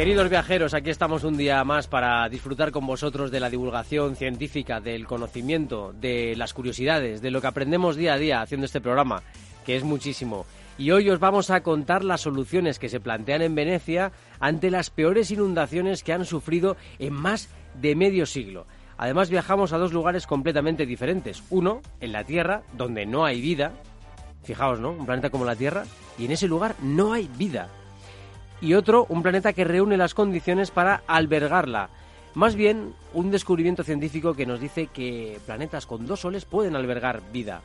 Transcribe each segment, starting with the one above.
Queridos viajeros, aquí estamos un día más para disfrutar con vosotros de la divulgación científica, del conocimiento, de las curiosidades, de lo que aprendemos día a día haciendo este programa, que es muchísimo. Y hoy os vamos a contar las soluciones que se plantean en Venecia ante las peores inundaciones que han sufrido en más de medio siglo. Además viajamos a dos lugares completamente diferentes. Uno, en la Tierra, donde no hay vida. Fijaos, ¿no? Un planeta como la Tierra. Y en ese lugar no hay vida y otro un planeta que reúne las condiciones para albergarla. Más bien, un descubrimiento científico que nos dice que planetas con dos soles pueden albergar vida.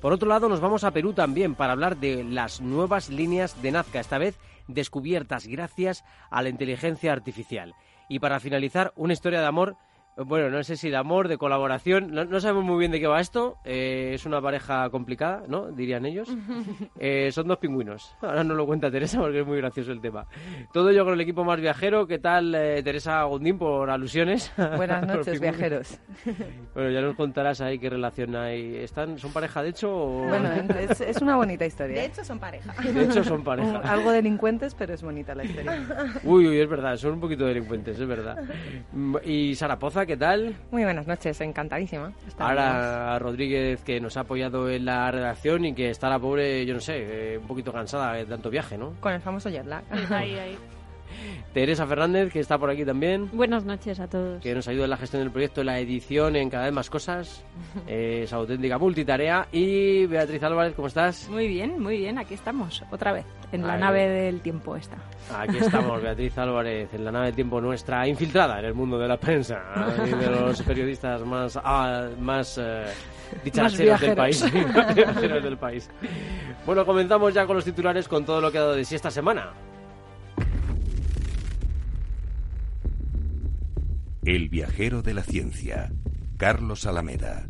Por otro lado, nos vamos a Perú también para hablar de las nuevas líneas de Nazca, esta vez descubiertas gracias a la inteligencia artificial. Y para finalizar, una historia de amor bueno, no sé si de amor, de colaboración, no, sabemos muy bien de qué va esto. Eh, es una pareja complicada, ¿no? Dirían ellos. Eh, son dos pingüinos. Ahora no lo cuenta Teresa porque es muy gracioso el tema. Todo ello con el equipo más viajero. ¿Qué tal, eh, Teresa Gondín, por alusiones? Buenas noches, viajeros. Bueno, ya nos contarás ahí qué relación hay. ¿Están, ¿Son pareja de hecho? Bueno, es, una bonita historia. De hecho, son pareja. De hecho, son pareja. algo delincuentes, pero es bonita la historia. Uy, uy, es verdad, son un poquito delincuentes, es verdad. Y Sara Poza, ¿qué tal? Muy buenas noches, encantadísima. Ahora Rodríguez, que nos ha apoyado en la redacción y que está la pobre, yo no sé, eh, un poquito cansada de tanto viaje, ¿no? Con el famoso jet lag. Ahí, ahí. Teresa Fernández, que está por aquí también. Buenas noches a todos. Que nos ayuda en la gestión del proyecto, en la edición, en cada vez más cosas. es auténtica multitarea. Y Beatriz Álvarez, ¿cómo estás? Muy bien, muy bien. Aquí estamos, otra vez, en la nave del tiempo esta. Aquí estamos, Beatriz Álvarez, en la nave del tiempo nuestra, infiltrada en el mundo de la prensa y de los periodistas más, ah, más eh, dichacheros del país. del país. Bueno, comenzamos ya con los titulares con todo lo que ha dado de sí esta semana. El viajero de la ciencia, Carlos Alameda.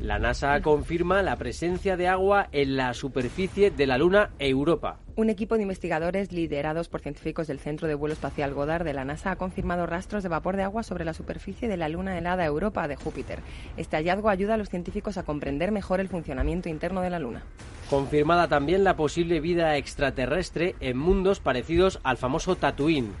La NASA confirma la presencia de agua en la superficie de la Luna Europa. Un equipo de investigadores liderados por científicos del Centro de Vuelo Espacial Goddard de la NASA ha confirmado rastros de vapor de agua sobre la superficie de la Luna helada Europa de Júpiter. Este hallazgo ayuda a los científicos a comprender mejor el funcionamiento interno de la Luna. Confirmada también la posible vida extraterrestre en mundos parecidos al famoso Tatooine.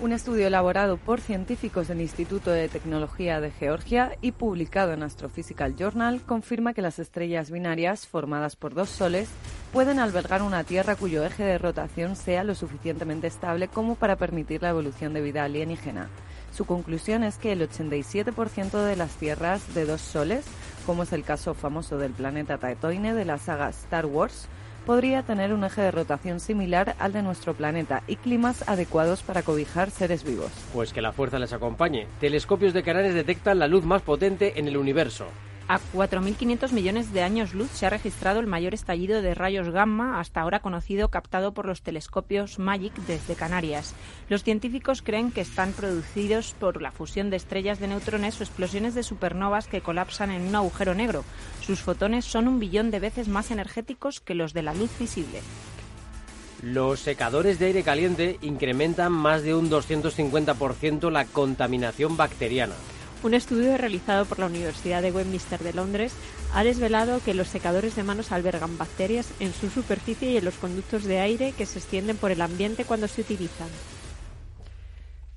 Un estudio elaborado por científicos del Instituto de Tecnología de Georgia y publicado en Astrophysical Journal confirma que las estrellas binarias, formadas por dos soles, pueden albergar una Tierra cuyo eje de rotación sea lo suficientemente estable como para permitir la evolución de vida alienígena. Su conclusión es que el 87% de las tierras de dos soles, como es el caso famoso del planeta Tatooine de la saga Star Wars, podría tener un eje de rotación similar al de nuestro planeta y climas adecuados para cobijar seres vivos. Pues que la fuerza les acompañe. Telescopios de Canales detectan la luz más potente en el universo. A 4.500 millones de años luz se ha registrado el mayor estallido de rayos gamma hasta ahora conocido captado por los telescopios MAGIC desde Canarias. Los científicos creen que están producidos por la fusión de estrellas de neutrones o explosiones de supernovas que colapsan en un agujero negro. Sus fotones son un billón de veces más energéticos que los de la luz visible. Los secadores de aire caliente incrementan más de un 250% la contaminación bacteriana. Un estudio realizado por la Universidad de Westminster de Londres ha desvelado que los secadores de manos albergan bacterias en su superficie y en los conductos de aire que se extienden por el ambiente cuando se utilizan.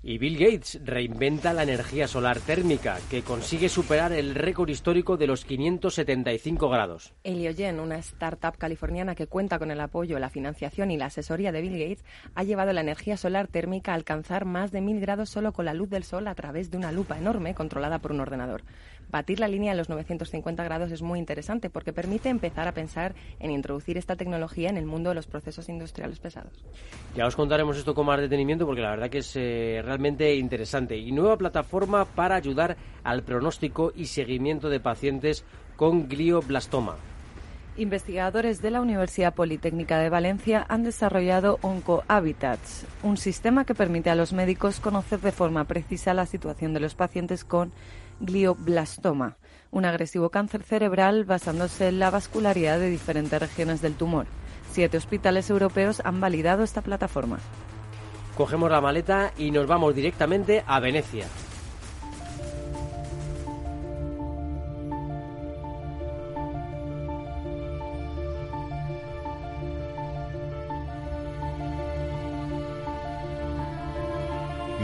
Y Bill Gates reinventa la energía solar térmica, que consigue superar el récord histórico de los 575 grados. Heliogen, una startup californiana que cuenta con el apoyo, la financiación y la asesoría de Bill Gates, ha llevado la energía solar térmica a alcanzar más de 1000 grados solo con la luz del sol a través de una lupa enorme controlada por un ordenador. Batir la línea de los 950 grados es muy interesante porque permite empezar a pensar en introducir esta tecnología en el mundo de los procesos industriales pesados. Ya os contaremos esto con más detenimiento porque la verdad que es eh, realmente interesante. Y nueva plataforma para ayudar al pronóstico y seguimiento de pacientes con glioblastoma. Investigadores de la Universidad Politécnica de Valencia han desarrollado OncoHabitats, un sistema que permite a los médicos conocer de forma precisa la situación de los pacientes con glioblastoma, un agresivo cáncer cerebral basándose en la vascularidad de diferentes regiones del tumor. Siete hospitales europeos han validado esta plataforma. Cogemos la maleta y nos vamos directamente a Venecia.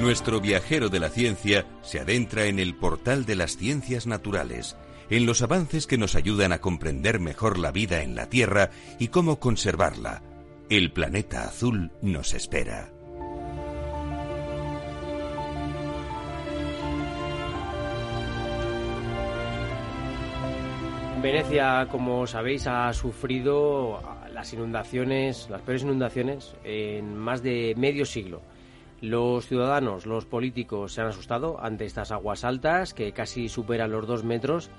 Nuestro viajero de la ciencia se adentra en el portal de las ciencias naturales, en los avances que nos ayudan a comprender mejor la vida en la Tierra y cómo conservarla. El planeta azul nos espera. Venecia, como sabéis, ha sufrido las inundaciones, las peores inundaciones en más de medio siglo. Los ciudadanos, los políticos se han asustado ante estas aguas altas que casi superan los dos metros,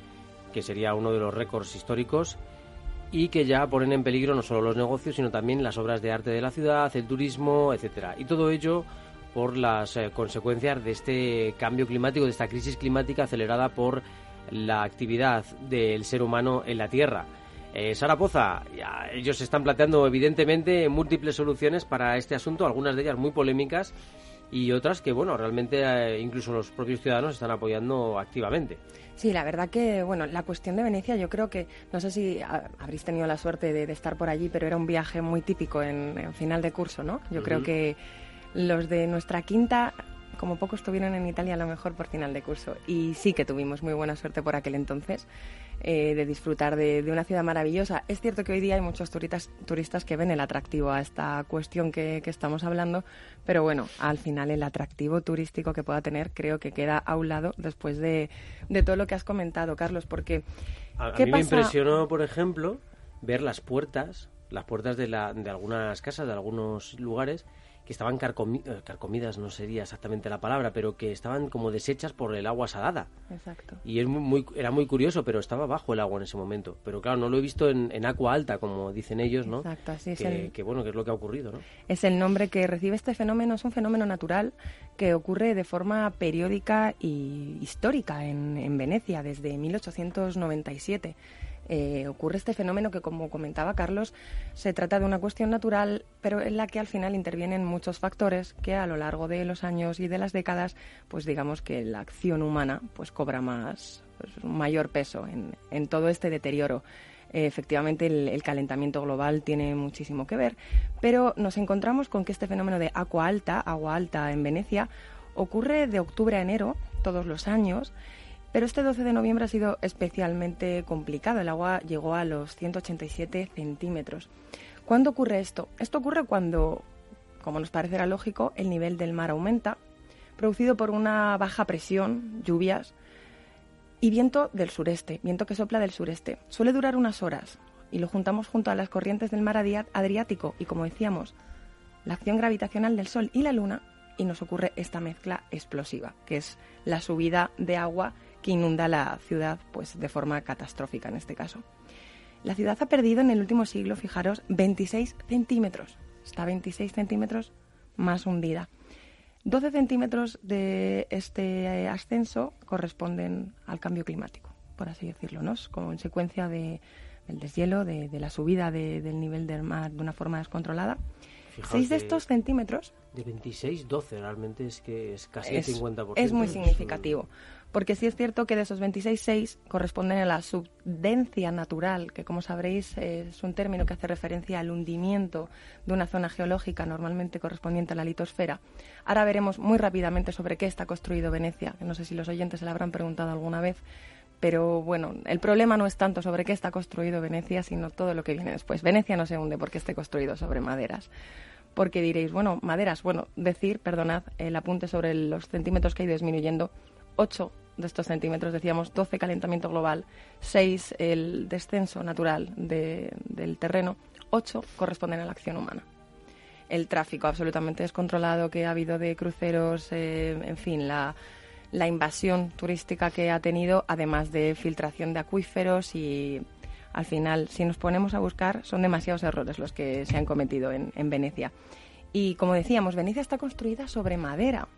que sería uno de los récords históricos, y que ya ponen en peligro no solo los negocios, sino también las obras de arte de la ciudad, el turismo, etcétera. Y todo ello por las eh, consecuencias de este cambio climático, de esta crisis climática acelerada por la actividad del ser humano en la Tierra. Eh, Sara Poza, ellos están planteando evidentemente múltiples soluciones para este asunto, algunas de ellas muy polémicas y otras que, bueno, realmente eh, incluso los propios ciudadanos están apoyando activamente. Sí, la verdad que, bueno, la cuestión de Venecia, yo creo que, no sé si habréis tenido la suerte de, estar por allí, pero era un viaje muy típico en, final de curso, ¿no? Yo creo que los de nuestra quinta como poco estuvieron en Italia a lo mejor por final de curso. Y sí que tuvimos muy buena suerte por aquel entonces eh, de disfrutar de, una ciudad maravillosa. Es cierto que hoy día hay muchos turistas, turistas que ven el atractivo a esta cuestión que, estamos hablando, pero bueno, al final el atractivo turístico que pueda tener creo que queda a un lado después de, todo lo que has comentado, Carlos, porque... A, mí me impresionó, por ejemplo, ver las puertas, las puertas de, la, de algunas casas, de algunos lugares, que estaban eh, carcomidas, no sería exactamente la palabra, pero que estaban como deshechas por el agua salada. Exacto. Y es muy, era muy curioso, pero estaba bajo el agua en ese momento. Pero claro, no lo he visto en, en agua alta, como dicen ellos, ¿no? Exacto, así es. Que, que, bueno, que es lo que ha ocurrido, ¿no? Es el nombre que recibe este fenómeno, es un fenómeno natural que ocurre de forma periódica y histórica en, en Venecia desde 1897. Eh, ocurre este fenómeno que, como comentaba Carlos, se trata de una cuestión natural, pero en la que al final intervienen muchos factores que a lo largo de los años y de las décadas, pues digamos que la acción humana pues cobra más, pues, mayor peso en, todo este deterioro. Eh, efectivamente, el, calentamiento global tiene muchísimo que ver, pero nos encontramos con que este fenómeno de agua alta, agua alta en Venecia, ocurre de octubre a enero todos los años pero este 12 de noviembre ha sido especialmente complicado. El agua llegó a los 187 centímetros. ¿Cuándo ocurre esto? Esto ocurre cuando, como nos parecerá lógico, el nivel del mar aumenta, producido por una baja presión, lluvias y viento del sureste, viento que sopla del sureste. Suele durar unas horas y lo juntamos junto a las corrientes del mar Adriático y, como decíamos, la acción gravitacional del Sol y la Luna y nos ocurre esta mezcla explosiva, que es la subida de agua que inunda la ciudad pues de forma catastrófica en este caso. La ciudad ha perdido en el último siglo, fijaros, 26 centímetros. Está 26 centímetros más hundida. 12 centímetros de este eh, ascenso corresponden al cambio climático, por así decirlo, ¿no? consecuencia de, del deshielo, de, la subida del nivel del mar de una forma descontrolada. 6 de estos centímetros. De 26, 12, realmente es que es casi el 50%. Es muy significativo porque sí es cierto que de esos 26,6 corresponden a la subdencia natural, que como sabréis es un término que hace referencia al hundimiento de una zona geológica normalmente correspondiente a la litosfera. Ahora veremos muy rápidamente sobre qué está construido Venecia, no sé si los oyentes se la habrán preguntado alguna vez, pero bueno, el problema no es tanto sobre qué está construido Venecia, sino todo lo que viene después. Venecia no se hunde porque esté construido sobre maderas porque diréis, bueno, maderas, bueno, decir, perdonad, el apunte sobre los centímetros que ha ido disminuyendo, 8 de estos centímetros, decíamos 12 calentamiento global, 6 el descenso natural del terreno, 8 corresponden a la acción humana. El tráfico absolutamente descontrolado que ha habido de cruceros, eh, en fin, la, la invasión turística que ha tenido, además de filtración de acuíferos y al final, si nos ponemos a buscar, son demasiados errores los que se han cometido en, Venecia. Y como decíamos, Venecia está construida sobre madera.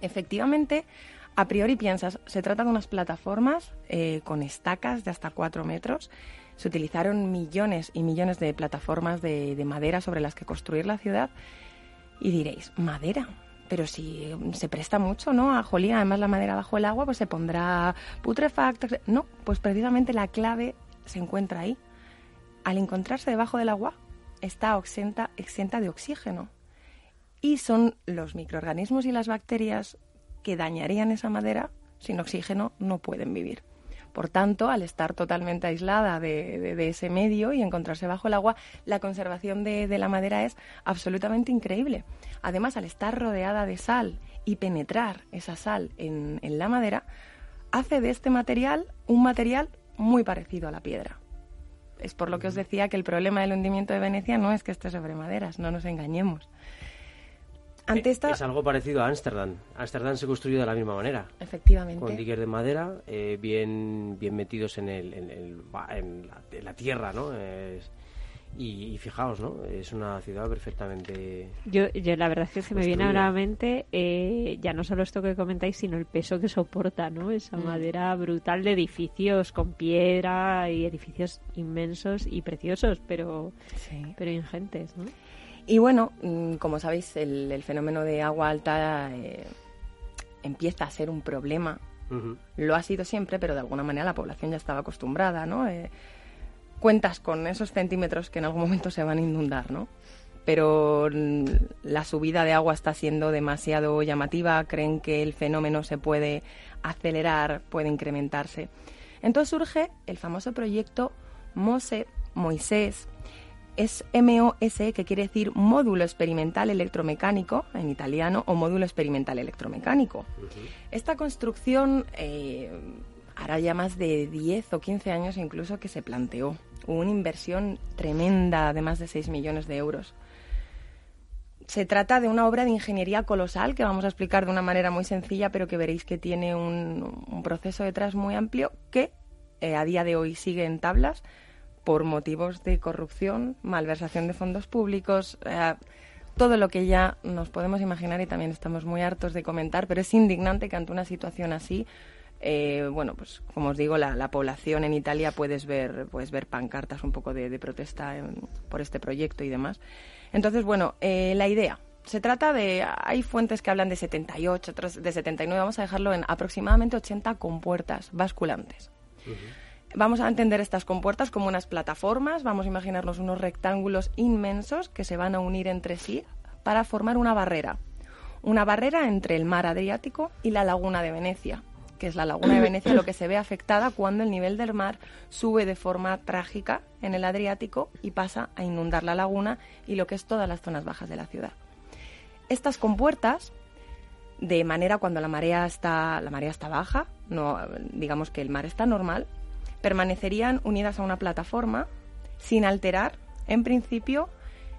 Efectivamente, a priori piensas, se trata de unas plataformas eh, con estacas de hasta cuatro metros. Se utilizaron millones y millones de plataformas de, de madera sobre las que construir la ciudad. Y diréis, ¿madera? pero si se presta mucho, ¿no? A jolía, además la madera bajo el agua, pues se pondrá putrefacta. No, pues precisamente la clave se encuentra ahí. Al encontrarse debajo del agua, está exenta, exenta de oxígeno. Y son los microorganismos y las bacterias que dañarían esa madera, sin oxígeno no pueden vivir. Por tanto, al estar totalmente aislada de, ese medio y encontrarse bajo el agua, la conservación de, la madera es absolutamente increíble. Además, al estar rodeada de sal y penetrar esa sal en, la madera, hace de este material un material muy parecido a la piedra. Es por lo que os decía que el problema del hundimiento de Venecia no es que esté sobre maderas, no nos engañemos. Eh, es algo parecido a Ámsterdam. Ámsterdam se construyó de la misma manera. Efectivamente. Con diques de madera eh, bien, bien metidos en, el, en, la, tierra, ¿no? y, fijaos, ¿no? Es una ciudad perfectamente... Yo, yo la verdad es que se me viene ahora a la mente eh, ya no solo esto que comentáis, sino el peso que soporta, ¿no? Esa mm. madera brutal de edificios con piedra y edificios inmensos y preciosos, pero, pero ingentes, ¿no? Y bueno, mm, como sabéis, el, fenómeno de agua alta eh, empieza a ser un problema. Lo ha sido siempre, pero de alguna manera la población ya estaba acostumbrada, ¿no? Eh, cuentas con esos centímetros que en algún momento se van a inundar, ¿no? Pero mm, la subida de agua está siendo demasiado llamativa, creen que el fenómeno se puede acelerar, puede incrementarse. Entonces surge el famoso proyecto MOSE, Moisés, es MOS, que quiere decir módulo experimental electromecánico en italiano o módulo experimental electromecánico. Esta construcción eh, hará ya más de 10 o 15 años incluso que se planteó. Hubo una inversión tremenda de más de 6 millones de euros. Se trata de una obra de ingeniería colosal que vamos a explicar de una manera muy sencilla, pero que veréis que tiene un, proceso detrás muy amplio que eh, a día de hoy sigue en tablas por motivos de corrupción, malversación de fondos públicos, eh, todo lo que ya nos podemos imaginar y también estamos muy hartos de comentar, pero es indignante que ante una situación así, eh, bueno, pues como os digo, la, población en Italia puedes ver, puedes ver pancartas un poco de, protesta por este proyecto y demás. Entonces, bueno, eh, la idea. Se trata de, hay fuentes que hablan de 78, otras de 79, vamos a dejarlo en aproximadamente 80 compuertas basculantes. Vamos a entender estas compuertas como unas plataformas, vamos a imaginarnos unos rectángulos inmensos que se van a unir entre sí para formar una barrera. Una barrera entre el mar Adriático y la laguna de Venecia, que es la laguna de Venecia lo que se ve afectada cuando el nivel del mar sube de forma trágica en el Adriático y pasa a inundar la laguna y lo que es todas las zonas bajas de la ciudad. Estas compuertas de manera cuando la marea está la marea está baja, no digamos que el mar está normal, permanecerían unidas a una plataforma sin alterar, en principio,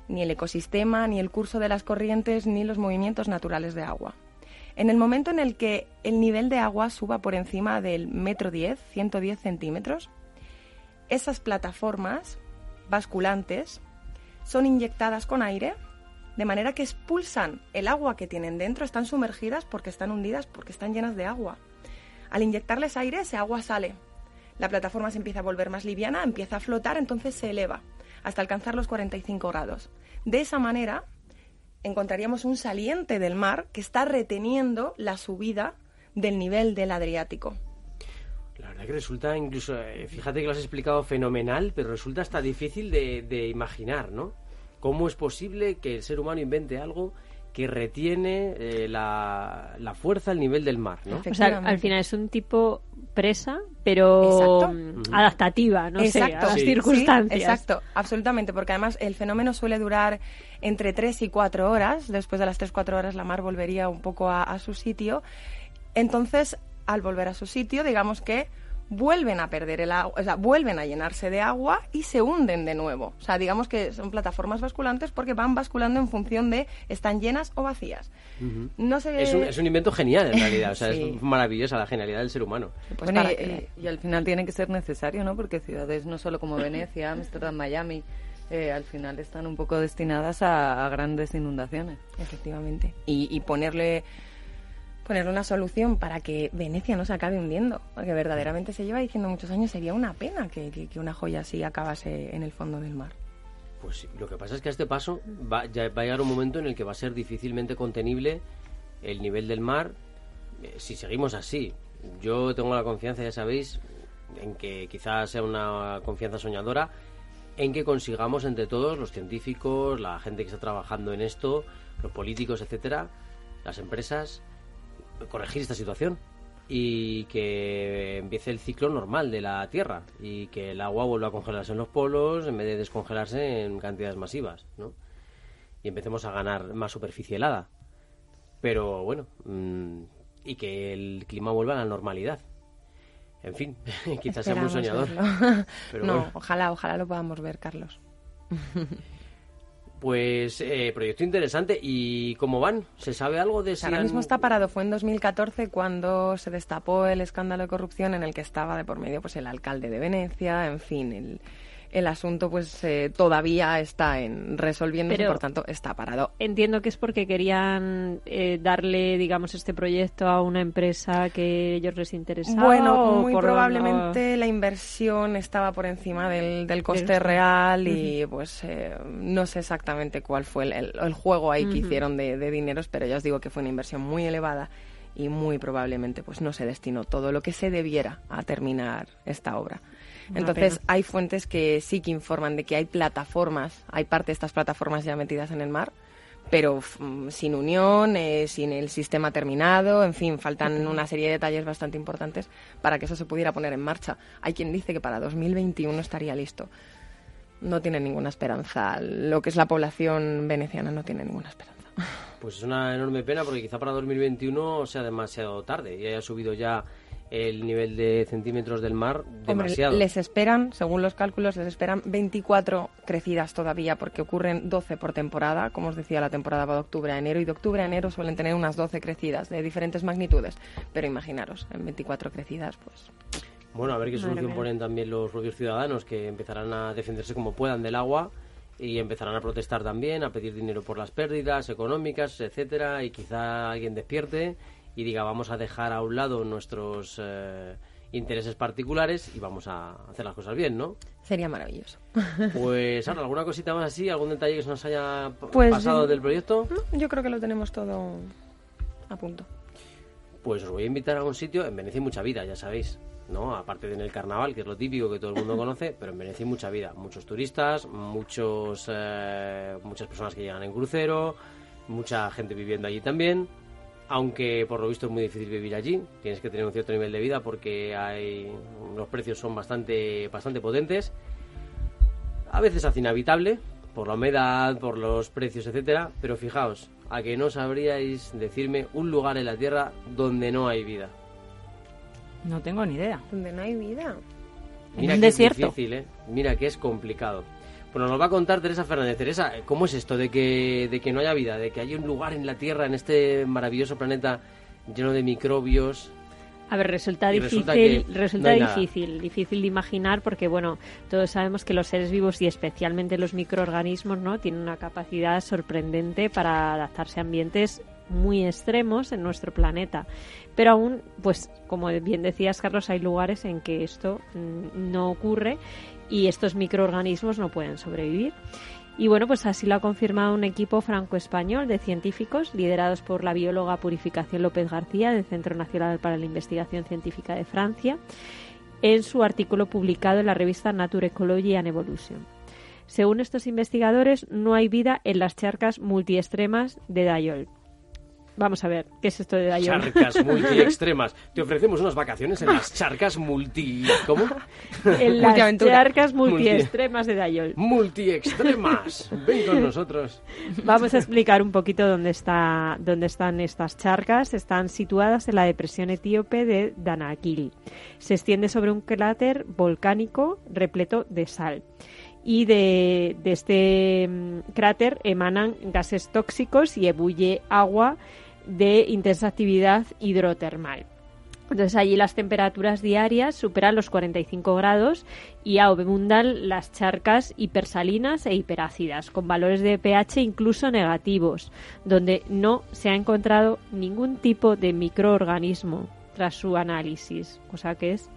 ni el ecosistema, ni el curso de las corrientes, ni los movimientos naturales de agua. En el momento en el que el nivel de agua suba por encima del metro 10, 110 centímetros, esas plataformas basculantes son inyectadas con aire, de manera que expulsan el agua que tienen dentro, están sumergidas porque están hundidas, porque están llenas de agua. Al inyectarles aire, ese agua sale la plataforma se empieza a volver más liviana, empieza a flotar, entonces se eleva hasta alcanzar los 45 grados. De esa manera encontraríamos un saliente del mar que está reteniendo la subida del nivel del Adriático. La verdad que resulta incluso, eh, fíjate que lo has explicado fenomenal, pero resulta hasta difícil de, de imaginar, ¿no? ¿Cómo es posible que el ser humano invente algo que retiene eh, la, fuerza al nivel del mar, ¿no? O sea, al final es un tipo presa, pero mm, adaptativa, no sé, a las circunstancias. exacto, absolutamente, porque además el fenómeno suele durar entre 3 y 4 horas, después de las 3-4 horas la mar volvería un poco a, su sitio, entonces al volver a su sitio, digamos que vuelven a perder el agua, o sea, vuelven a llenarse de agua y se hunden de nuevo. O sea, digamos que son plataformas basculantes porque van basculando en función de están llenas o vacías. no sé... es, un, es un invento genial en realidad, o sea, es maravillosa la genialidad del ser humano. Pues y, al final tiene que ser necesario, ¿no? Porque ciudades no solo como Venecia, Amsterdam, Miami, eh, al final están un poco destinadas a, grandes inundaciones. Efectivamente. y ponerle ponerle una solución para que Venecia no se acabe hundiendo, porque verdaderamente se lleva diciendo muchos años, sería una pena que, una joya así acabase en el fondo del mar. Pues lo que pasa es que a este paso va, ya va a llegar un momento en el que va a ser difícilmente contenible el nivel del mar eh, si seguimos así. Yo tengo la confianza, ya sabéis, en que quizás sea una confianza soñadora, en que consigamos entre todos, los científicos, la gente que está trabajando en esto, los políticos, etcétera, las empresas, corregir esta situación y que empiece el ciclo normal de la Tierra y que el agua vuelva a congelarse en los polos en vez de descongelarse en cantidades masivas, ¿no? Y empecemos a ganar más superficie helada. Pero bueno, mm, y que el clima vuelva a la normalidad. En fin, quizás sea muy soñador. no, ojalá, ojalá lo podamos ver, Carlos. Pues eh, proyecto interesante. ¿Y cómo van? ¿Se sabe algo de si Ahora mismo está parado. Fue en 2014 cuando se destapó el escándalo de corrupción en el que estaba de por medio pues el alcalde de Venecia, en fin, el el asunto pues eh, todavía está en resolviéndose, y por tanto está parado. Entiendo que es porque querían eh, darle, digamos, este proyecto a una empresa que ellos les interesaba. Bueno, muy probablemente la inversión estaba por encima del, del coste real y pues eh, no sé exactamente cuál fue el, el, juego ahí que hicieron de, de dineros, pero ya os digo que fue una inversión muy elevada y muy probablemente pues no se destinó todo lo que se debiera a terminar esta obra. Entonces, hay fuentes que sí que informan de que hay plataformas, hay parte de estas plataformas ya metidas en el mar, pero mm, sin unión, eh, sin el sistema terminado, en fin, faltan una serie de detalles bastante importantes para que eso se pudiera poner en marcha. Hay quien dice que para 2021 estaría listo. No tiene ninguna esperanza. Lo que es la población veneciana no tiene ninguna esperanza. Pues es una enorme pena porque quizá para 2021 sea demasiado tarde y haya subido ya el nivel de centímetros del mar demasiado. les esperan, según los cálculos, les esperan 24 crecidas todavía porque ocurren 12 por temporada. Como os decía, la temporada va de octubre a enero y de octubre a enero suelen tener unas 12 crecidas de diferentes magnitudes. Pero imaginaros, en 24 crecidas, pues... Bueno, a ver qué solución ponen también los propios ciudadanos que empezarán a defenderse como puedan del agua y empezarán a protestar también, a pedir dinero por las pérdidas económicas, etcétera, y quizá alguien despierte y diga vamos a dejar a un lado nuestros eh, intereses particulares y vamos a hacer las cosas bien, ¿no? Sería maravilloso. Pues ahora, ¿alguna cosita más así? ¿Algún detalle que se nos haya pues, pasado del proyecto? Yo creo que lo tenemos todo a punto. Pues os voy a invitar a un sitio, en Venecia hay mucha vida, ya sabéis, ¿no? Aparte de en el carnaval, que es lo típico que todo el mundo conoce, pero en Venecia hay mucha vida, muchos turistas, muchos eh, muchas personas que llegan en crucero, mucha gente viviendo allí también aunque por lo visto es muy difícil vivir allí, tienes que tener un cierto nivel de vida porque hay los precios son bastante bastante potentes. A veces hace inhabitable por la humedad, por los precios, etcétera, pero fijaos, a que no sabríais decirme un lugar en la Tierra donde no hay vida. No tengo ni idea. Donde no hay vida. Mira que desierto. es difícil, ¿eh? Mira que es complicado. Bueno, nos va a contar Teresa Fernández. Teresa, ¿cómo es esto de que, de que no haya vida, de que haya un lugar en la Tierra, en este maravilloso planeta lleno de microbios? A ver, resulta difícil, resulta, difícil, difícil de imaginar porque, bueno, todos sabemos que los seres vivos y especialmente los microorganismos, ¿no? Tienen una capacidad sorprendente para adaptarse a ambientes muy extremos en nuestro planeta. Pero aún, pues, como bien decías, Carlos, hay lugares en que esto mm, no ocurre y estos microorganismos no pueden sobrevivir. Y bueno, pues así lo ha confirmado un equipo franco-español de científicos liderados por la bióloga Purificación López García del Centro Nacional para la Investigación Científica de Francia en su artículo publicado en la revista Nature Ecology and Evolution. Según estos investigadores, no hay vida en las charcas multiextremas de Dayol. Vamos a ver, ¿qué es esto de Dayol? Charcas multi-extremas. Te ofrecemos unas vacaciones en las charcas multi... ¿Cómo? En las charcas multi-extremas de Dayol. Multi-extremas. Ven con nosotros. Vamos a explicar un poquito dónde, está, dónde están estas charcas. Están situadas en la depresión etíope de Danakil. Se extiende sobre un cráter volcánico repleto de sal y de, este mm, cráter emanan gases tóxicos y ebulle agua de intensa actividad hidrotermal. Entonces allí las temperaturas diarias superan los 45 grados y abundan las charcas hipersalinas e hiperácidas, con valores de pH incluso negativos, donde no se ha encontrado ningún tipo de microorganismo tras su análisis, cosa que es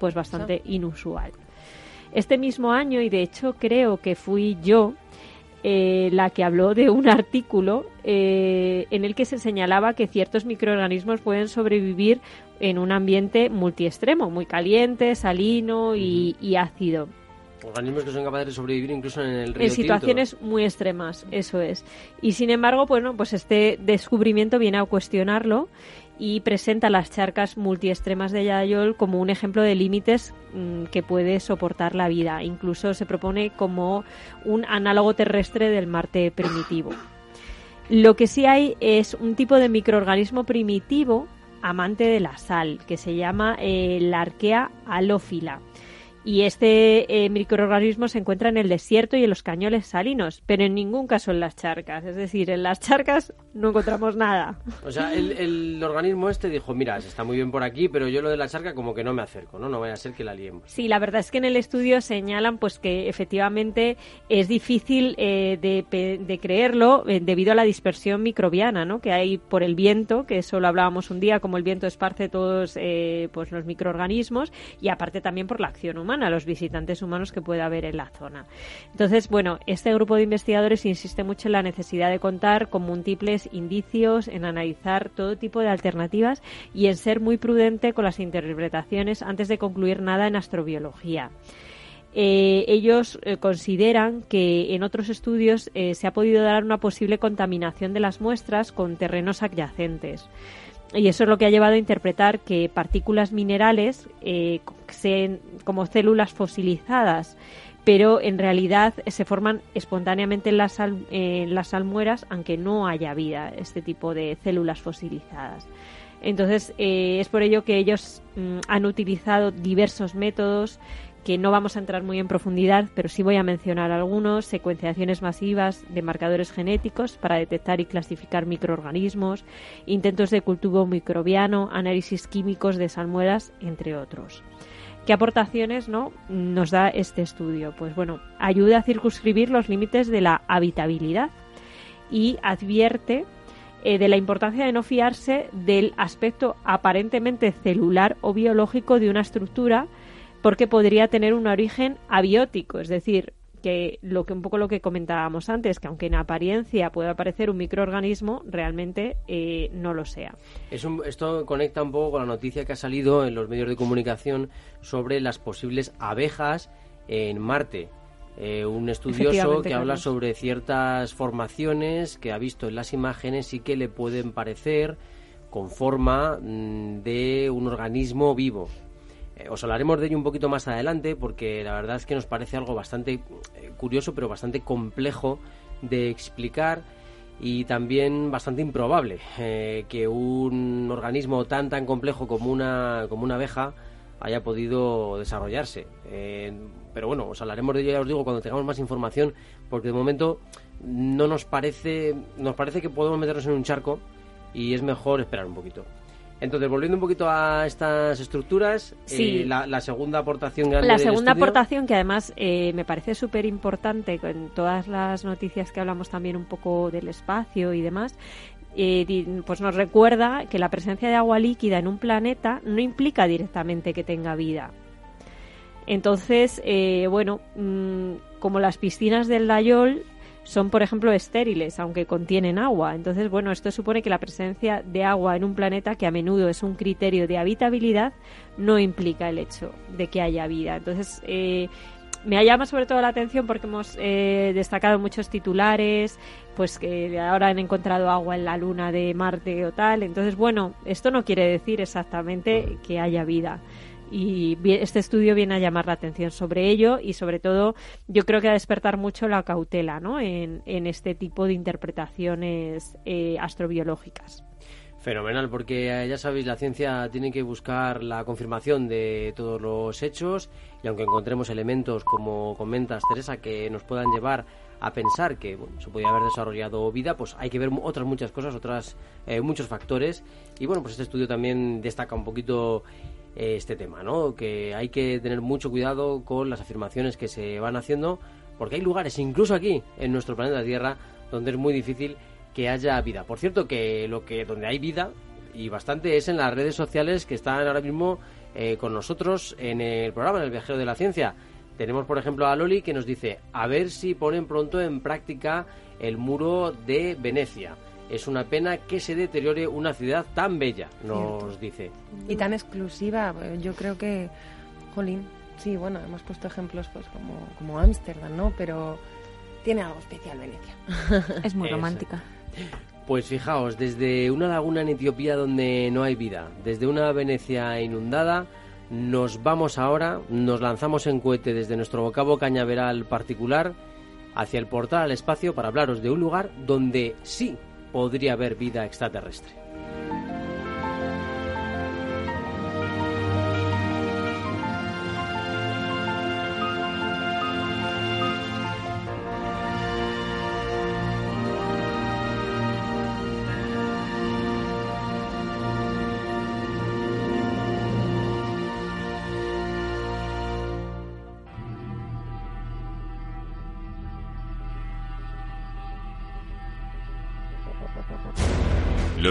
pues bastante inusual. Este mismo año, y de hecho creo que fui yo eh, la que habló de un artículo eh, en el que se señalaba que ciertos microorganismos pueden sobrevivir en un ambiente multiextremo, muy caliente, salino y, ácido. Organismos que son capaces de sobrevivir incluso en el río En situaciones muy extremas, eso es. Y sin embargo, bueno, pues este descubrimiento viene a cuestionarlo y presenta las charcas multiextremas de Yayol como un ejemplo de límites mm, que puede soportar la vida. Incluso se propone como un análogo terrestre del Marte primitivo. Lo que sí hay es un tipo de microorganismo primitivo amante de la sal, que se llama eh, la arquea alófila y este eh, microorganismo se encuentra en el desierto y en los cañones salinos, pero en ningún caso en las charcas. Es decir, en las charcas no encontramos nada. O sea, el, organismo este dijo, mira, está muy bien por aquí, pero yo lo de la charca como que no me acerco, ¿no? No vaya a ser que la liemos. Sí, la verdad es que en el estudio señalan pues que efectivamente es difícil eh, de, creerlo eh, debido a la dispersión microbiana, ¿no? Que hay por el viento, que eso lo hablábamos un día, como el viento esparce todos pues los microorganismos y aparte también por la acción humana a los visitantes humanos que pueda haber en la zona. Entonces, bueno, este grupo de investigadores insiste mucho en la necesidad de contar con múltiples indicios, en analizar todo tipo de alternativas y en ser muy prudente con las interpretaciones antes de concluir nada en astrobiología. Eh, ellos eh, consideran que en otros estudios eh, se ha podido dar una posible contaminación de las muestras con terrenos adyacentes. Y eso es lo que ha llevado a interpretar que partículas minerales eh, como células fosilizadas, pero en realidad se forman espontáneamente en las, en las salmueras, aunque no haya vida, este tipo de células fosilizadas. Entonces, eh, es por ello que ellos mm, han utilizado diversos métodos que no vamos a entrar muy en profundidad, pero sí voy a mencionar algunos, secuenciaciones masivas de marcadores genéticos para detectar y clasificar microorganismos, intentos de cultivo microbiano, análisis químicos de salmueras, entre otros. ¿Qué aportaciones no, nos da este estudio? Pues bueno, ayuda a circunscribir los límites de la habitabilidad y advierte eh, de la importancia de no fiarse del aspecto aparentemente celular o biológico de una estructura porque podría tener un origen abiótico, es decir, que lo que un poco lo que comentábamos antes, que aunque en apariencia pueda parecer un microorganismo, realmente eh, no lo sea. esto conecta un poco con la noticia que ha salido en los medios de comunicación sobre las posibles abejas en Marte. Eh, un estudioso que habla sobre ciertas formaciones que ha visto en las imágenes y que le pueden parecer con forma mm, de un organismo vivo. Eh, os hablaremos de ello un poquito más adelante porque la verdad es que nos parece algo bastante eh, curioso pero bastante complejo de explicar y también bastante improbable eh, que un organismo tan tan complejo como una como una abeja haya podido desarrollarse. pero bueno, os hablaremos de ello, ya os digo, cuando tengamos más información, porque de momento no nos parece, nos parece que podemos meternos en un charco y es mejor esperar un poquito. Entonces, volviendo un poquito a estas estructuras, eh, la, segunda aportación grande La segunda aportación, que además eh, me parece súper importante en todas las noticias que hablamos también un poco del espacio y demás, eh, pues nos recuerda que la presencia de agua líquida en un planeta no implica directamente que tenga vida. Entonces, bueno, mm, como las piscinas del Dayol son, por ejemplo, estériles, aunque contienen agua. Entonces, bueno, esto supone que la presencia de agua en un planeta, que a menudo es un criterio de habitabilidad, no implica el hecho de que haya vida. Entonces, eh, me llama sobre todo la atención porque hemos eh, destacado muchos titulares, pues que ahora han encontrado agua en la luna de Marte o tal. Entonces, bueno, esto no quiere decir exactamente que haya vida. Y este estudio viene a llamar la atención sobre ello y sobre todo yo creo que a despertar mucho la cautela ¿no? en, este tipo de interpretaciones eh, astrobiológicas. Fenomenal, porque eh, ya sabéis, la ciencia tiene que buscar la confirmación de todos los hechos y aunque encontremos elementos, como comentas Teresa, que nos puedan llevar a pensar que se podría haber desarrollado vida, pues hay que ver otras muchas cosas, otras eh, muchos factores y bueno, pues este estudio también destaca un poquito este tema, ¿no? Que hay que tener mucho cuidado con las afirmaciones que se van haciendo porque hay lugares, incluso aquí en nuestro planeta Tierra, donde es muy difícil que haya vida. Por cierto, que lo que donde hay vida y bastante es en las redes sociales que están ahora mismo eh, con nosotros en el programa, en el viajero de la ciencia. Tenemos, por ejemplo, a Loli que nos dice, a ver si ponen pronto en práctica el muro de Venecia. Es una pena que se deteriore una ciudad tan bella, nos dice. Y tan exclusiva. Yo creo que, jolín, sí, bueno, hemos puesto ejemplos pues como Ámsterdam, ¿no? Pero tiene algo especial Venecia. Es muy romántica. Pues fijaos, desde una laguna en Etiopía donde no hay vida, desde una Venecia inundada, nos vamos ahora, nos lanzamos en cohete desde nuestro vocabo cañaveral particular hacia el portal al espacio para hablaros de un lugar donde sí podría haber vida extraterrestre.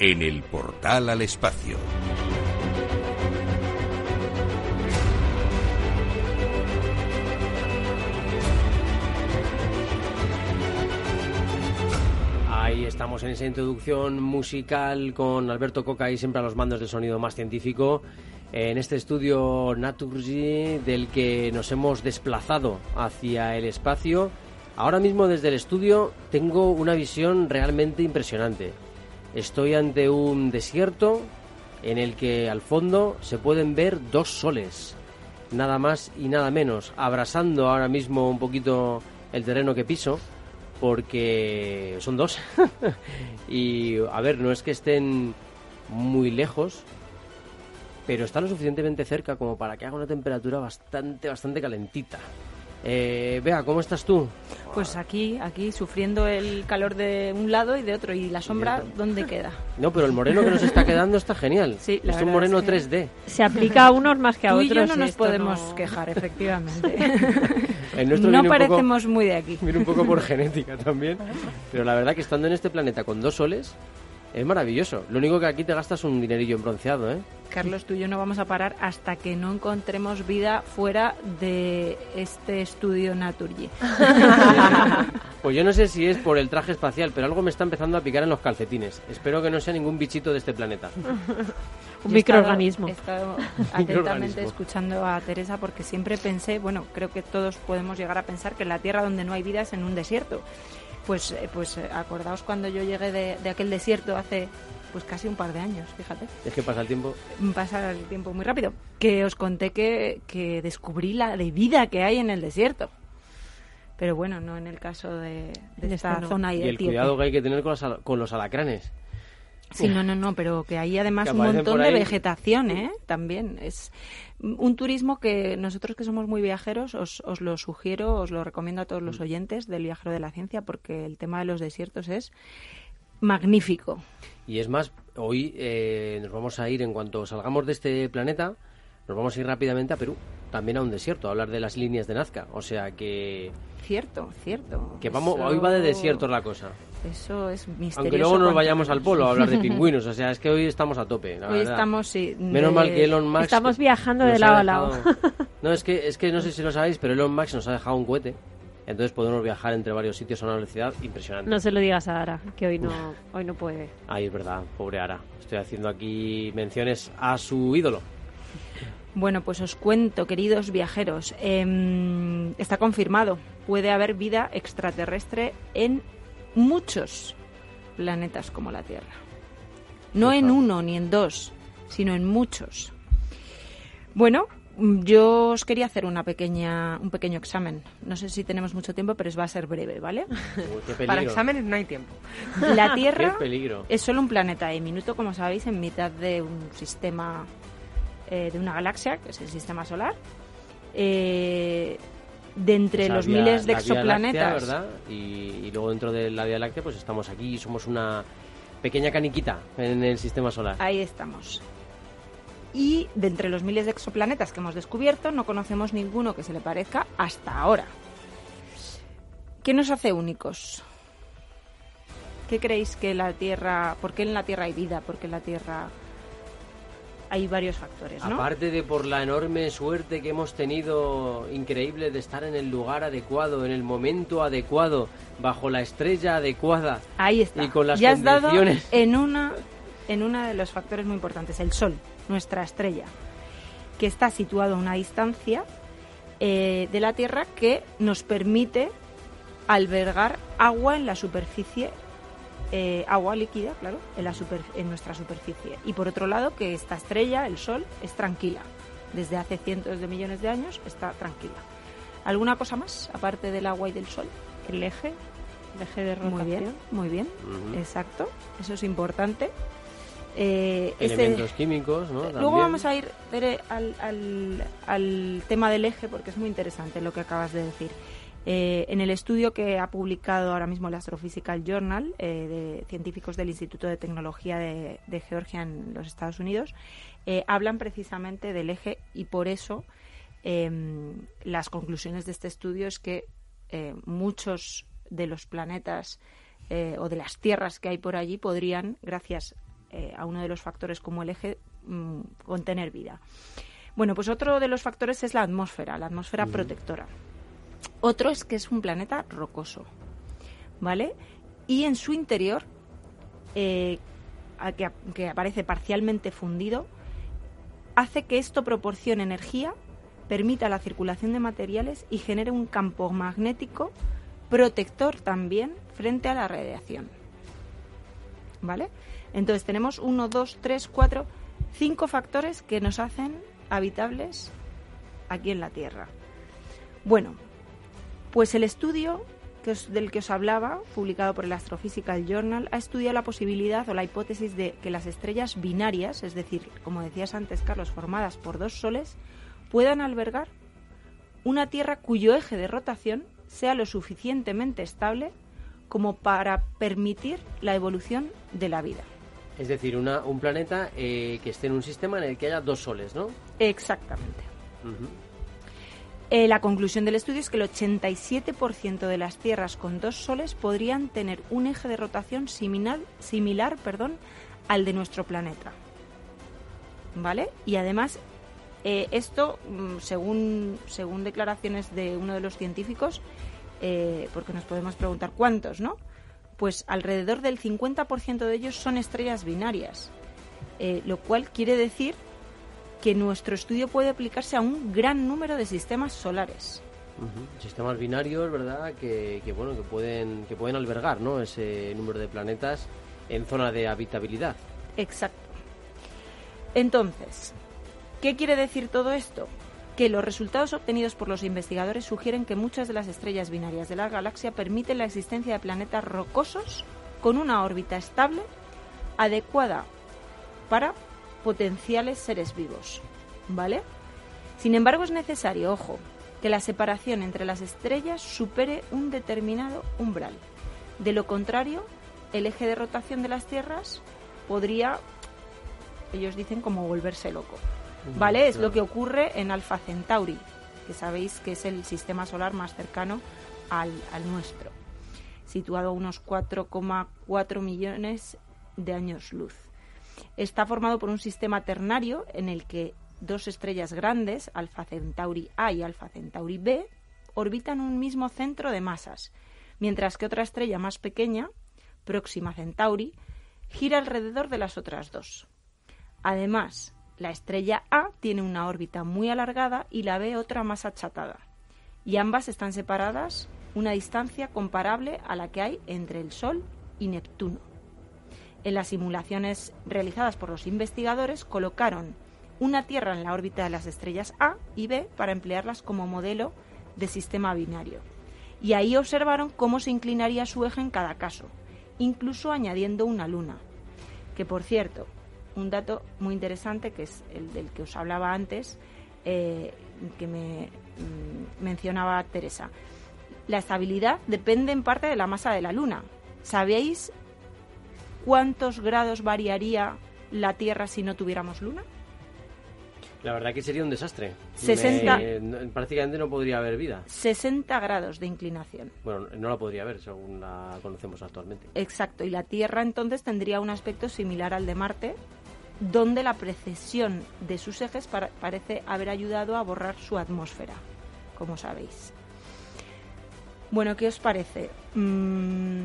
en el portal al espacio. Ahí estamos en esa introducción musical con Alberto Coca y siempre a los mandos del sonido más científico en este estudio Naturgy del que nos hemos desplazado hacia el espacio. Ahora mismo desde el estudio tengo una visión realmente impresionante. Estoy ante un desierto en el que al fondo se pueden ver dos soles, nada más y nada menos, abrasando ahora mismo un poquito el terreno que piso, porque son dos. y a ver, no es que estén muy lejos, pero están lo suficientemente cerca como para que haga una temperatura bastante, bastante calentita. Eh, Vea, ¿cómo estás tú? Pues aquí, aquí sufriendo el calor de un lado y de otro. ¿Y la sombra dónde queda? No, pero el moreno que nos está quedando está genial. Sí, es un moreno 3D. Se aplica a unos más que a otros. Y yo no nos podemos quejar, efectivamente. no parecemos muy de aquí. Mira un poco por genética también. Pero la verdad que estando en este planeta con dos soles, es maravilloso. Lo único que aquí te gastas un dinerillo en bronceado, ¿eh? Carlos, tú y yo no vamos a parar hasta que no encontremos vida fuera de este estudio Naturgy. pues yo no sé si es por el traje espacial, pero algo me está empezando a picar en los calcetines. Espero que no sea ningún bichito de este planeta. Un microorganismo. He estado, atentamente escuchando a Teresa porque siempre pensé, bueno, creo que todos podemos llegar a pensar que la Tierra donde no hay vida es en un desierto pues, eh, pues eh, acordaos cuando yo llegué de, aquel desierto hace pues casi un par de años, fíjate. Es que pasa el tiempo. Pasa el tiempo muy rápido. Que os conté que, que descubrí la de vida que hay en el desierto. Pero bueno, no en el caso de, esta zona y, y el cuidado que hay que tener con los, con los alacranes. Sí, no, no, no, pero que hay además un montón de vegetación, ¿eh? También es un turismo que nosotros que somos muy viajeros os, os, lo sugiero, os lo recomiendo a todos los mm. oyentes del viajero de la ciencia porque el tema de los desiertos es magnífico. Y es más, hoy eh, nos vamos a ir en cuanto salgamos de este planeta nos vamos a ir rápidamente a Perú, también a un desierto, a hablar de las líneas de Nazca. O sea que Cierto, cierto. que vamos, Eso- hoy va de desiertos la cosa. Eso es misterioso. Aunque luego nos vayamos al polo a hablar de pingüinos, o sea, es que hoy estamos a tope, la Hoy verdad. estamos, sí, Menos de- mal que Elon Musk Estamos viajando de lado a lado. No, es que, es que no sé si lo sabéis, pero Elon Musk nos ha dejado un cohete. Entonces podemos viajar entre varios sitios a una velocidad impresionante. No se lo digas a Ara, que hoy no, hoy no puede. Ay, es verdad, pobre Ara. Estoy haciendo aquí menciones a su ídolo. Bueno, pues os cuento, queridos viajeros, em, está confirmado, puede haber vida extraterrestre en muchos planetas como la Tierra. No en uno ni en dos, sino en muchos. Bueno, mm, yo os quería hacer una pequeña, un pequeño examen. No sé si tenemos mucho tiempo, pero va a ser breve, ¿vale? Uy. Para exámenes no hay tiempo. La Tierra es solo un planeta diminuto, como sabéis, en mitad de un sistema, eh, de una galaxia, que es el sistema solar. Eh, de entre sea, los Vía- miles de Láctea, exoplanetas. ¿verdad? Y, y luego dentro de la Vía Láctea, pues estamos aquí y somos una pequeña caniquita en el sistema solar. Ahí estamos. Y de entre los miles de exoplanetas que hemos descubierto, no conocemos ninguno que se le parezca hasta ahora. ¿Qué nos hace únicos? ¿Qué creéis que la Tierra... ¿Por qué en la Tierra hay vida? ¿Por qué en la Tierra hay varios factores, ¿no? Aparte de por la enorme suerte que hemos tenido increíble de estar en el lugar adecuado, en el momento adecuado, bajo la estrella adecuada. Ahí está. Y con las ya has dado condiciones. en una en uno de los factores muy importantes, el Sol, nuestra estrella, que está situado a una distancia eh, de la Tierra que nos permite albergar agua en la superficie, eh, agua líquida, claro, en, la super- en nuestra superficie. Y por otro lado, que esta estrella, el Sol, es tranquila. Desde hace cientos de millones de años está tranquila. ¿Alguna cosa más, aparte del agua y del Sol? El eje, el eje de rotación. Muy bien, muy bien. Exacto, eso es importante. Eh, este- Elementos químicos, ¿no? Luego También. vamos a ir Tere, al, al- al tema del eje porque es muy interesante lo que acabas de decir. Eh, en el estudio que ha publicado ahora mismo el Astrophysical Journal eh, de científicos del Instituto de Tecnología de, de Georgia en los Estados Unidos, eh, hablan precisamente del eje y por eso em, las conclusiones de este estudio es que muchos de los planetas o de las tierras que hay por allí podrían, gracias a uno de los factores como el eje, mm, contener vida. Bueno, pues otro de los factores es la atmósfera, la atmósfera protectora. Otro es que es un planeta rocoso, ¿vale? Y en su interior, eh, que, que aparece parcialmente fundido, hace que esto proporcione energía, permita la circulación de materiales y genere un campo magnético protector también frente a la radiación. ¿Vale? Entonces tenemos uno, dos, tres, cuatro, cinco factores que nos hacen habitables aquí en la Tierra. Bueno, pues el estudio que os- del que os hablaba, publicado por el Astrophysical Journal, ha estudiado la posibilidad o la hipótesis de que las estrellas binarias, es decir, como decías antes, Carlos, formadas por dos soles, puedan albergar una Tierra cuyo eje de rotación sea lo suficientemente estable como para permitir la evolución de la vida. Es decir, una, un planeta eh, que esté en un sistema en el que haya dos soles, ¿no? Exactamente. Eh, la conclusión del estudio es que el 87% de las tierras con dos soles podrían tener un eje de rotación similar, similar perdón, al de nuestro planeta. ¿Vale? Y además, eh, esto, mm, según, según declaraciones de uno de los científicos, eh, porque nos podemos preguntar cuántos, ¿no? Pues alrededor del 50% de ellos son estrellas binarias, lo cual quiere decir que nuestro estudio puede aplicarse a un gran número de sistemas solares. Sistemas binarios, ¿verdad? Que, que, bueno, que pueden, que pueden albergar, ¿no? Ese número de planetas en zona de habitabilidad. Exacto. Entonces, ¿qué quiere decir todo esto? Que los resultados obtenidos por los investigadores sugieren que muchas de las estrellas binarias de la galaxia permiten la existencia de planetas rocosos con una órbita estable adecuada para potenciales seres vivos. ¿Vale? Sin embargo, es necesario, ojo, que la separación entre las estrellas supere un determinado umbral. De lo contrario, el eje de rotación de las tierras podría, ellos dicen, como volverse loco. ¿vale? Es lo que ocurre en Alpha Centauri, que sabéis que es el sistema solar más cercano al, al nuestro, situado a unos 4,4 millones de años luz. Está formado por un sistema ternario en el que dos estrellas grandes, Alpha Centauri A y Alpha Centauri B, orbitan un mismo centro de masas, mientras que otra estrella más pequeña, Próxima Centauri, gira alrededor de las otras dos. Además, la estrella A tiene una órbita muy alargada y la B otra más achatada, y ambas están separadas una distancia comparable a la que hay entre el Sol y Neptuno. En las simulaciones realizadas por los investigadores colocaron una Tierra en la órbita de las estrellas A y B para emplearlas como modelo de sistema binario. Y ahí observaron cómo se inclinaría su eje en cada caso, incluso añadiendo una luna. Que por cierto, un dato muy interesante, que es el del que os hablaba antes, eh, que me mm, mencionaba Teresa. La estabilidad depende en parte de la masa de la luna. ¿Sabéis cuántos grados variaría la Tierra si no tuviéramos luna? La verdad que sería un desastre. 60. Me- no- prácticamente no podría haber vida. 60 grados de inclinación. Bueno, no la podría haber según la conocemos actualmente. Exacto, y la Tierra entonces tendría un aspecto similar al de Marte, donde la precesión de sus ejes para- parece haber ayudado a borrar su atmósfera, como sabéis. Bueno, ¿qué os parece? Mm,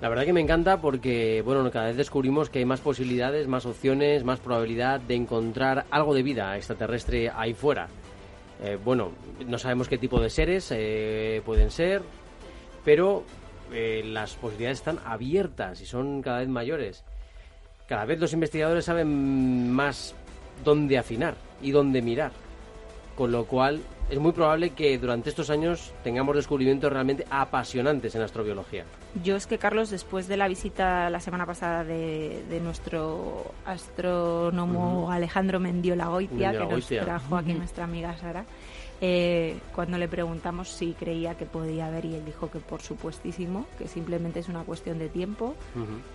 La verdad que me encanta porque, bueno, cada vez descubrimos que hay más posibilidades, más opciones, más probabilidad de encontrar algo de vida extraterrestre ahí fuera. Eh, bueno, no sabemos qué tipo de seres eh, pueden ser, pero eh, las posibilidades están abiertas y son cada vez mayores. Cada vez los investigadores saben más dónde afinar y dónde mirar. Con lo cual, es muy probable que durante estos años tengamos descubrimientos realmente apasionantes en astrobiología. yo es que, Carlos, después de la visita la semana pasada de, de nuestro astrónomo Alejandro Mendiola Goitia, que nos trajo aquí nuestra amiga Sara, eh, cuando le preguntamos si creía que podía haber, y él dijo que por supuestísimo, que simplemente es una cuestión de tiempo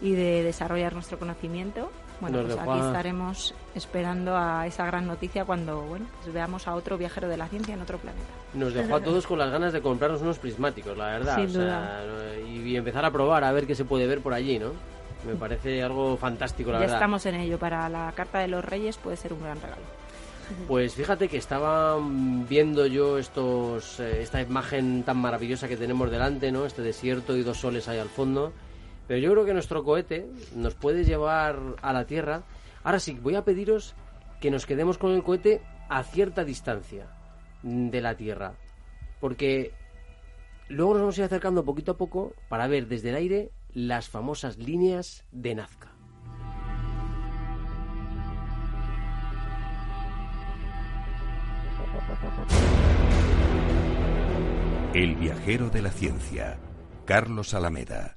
y de desarrollar nuestro conocimiento. Bueno, Nos pues aquí estaremos esperando a esa gran noticia cuando bueno, pues veamos a otro viajero de la ciencia en otro planeta. Nos dejó a todos con las ganas de comprarnos unos prismáticos, la verdad. Sin o sea, y, empezar a probar a ver qué se puede ver por allí, ¿no? Me parece algo fantástico, la ya verdad. estamos en ello. Para la Carta de los Reyes puede ser un gran regalo. Pues fíjate que estaba viendo yo estos, eh, esta imagen tan maravillosa que tenemos delante, ¿no? Este desierto y dos soles ahí al fondo. Pero yo creo que nuestro cohete nos puede llevar a la Tierra. Ahora sí, voy a pediros que nos quedemos con el cohete a cierta distancia de la Tierra. Porque luego nos vamos a ir acercando poquito a poco para ver desde el aire las famosas líneas de Nazca. El viajero de la ciencia, Carlos Alameda.